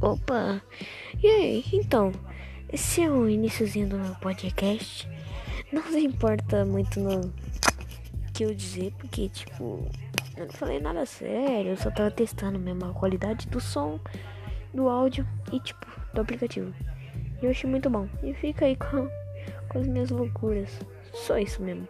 Opa! E aí, então, esse é o iníciozinho do meu podcast. Não se importa muito no que eu dizer, porque, tipo, eu não falei nada sério, eu só tava testando mesmo a qualidade do som, do áudio e, tipo, do aplicativo. E eu achei muito bom. E fica aí com, com as minhas loucuras. Só isso mesmo.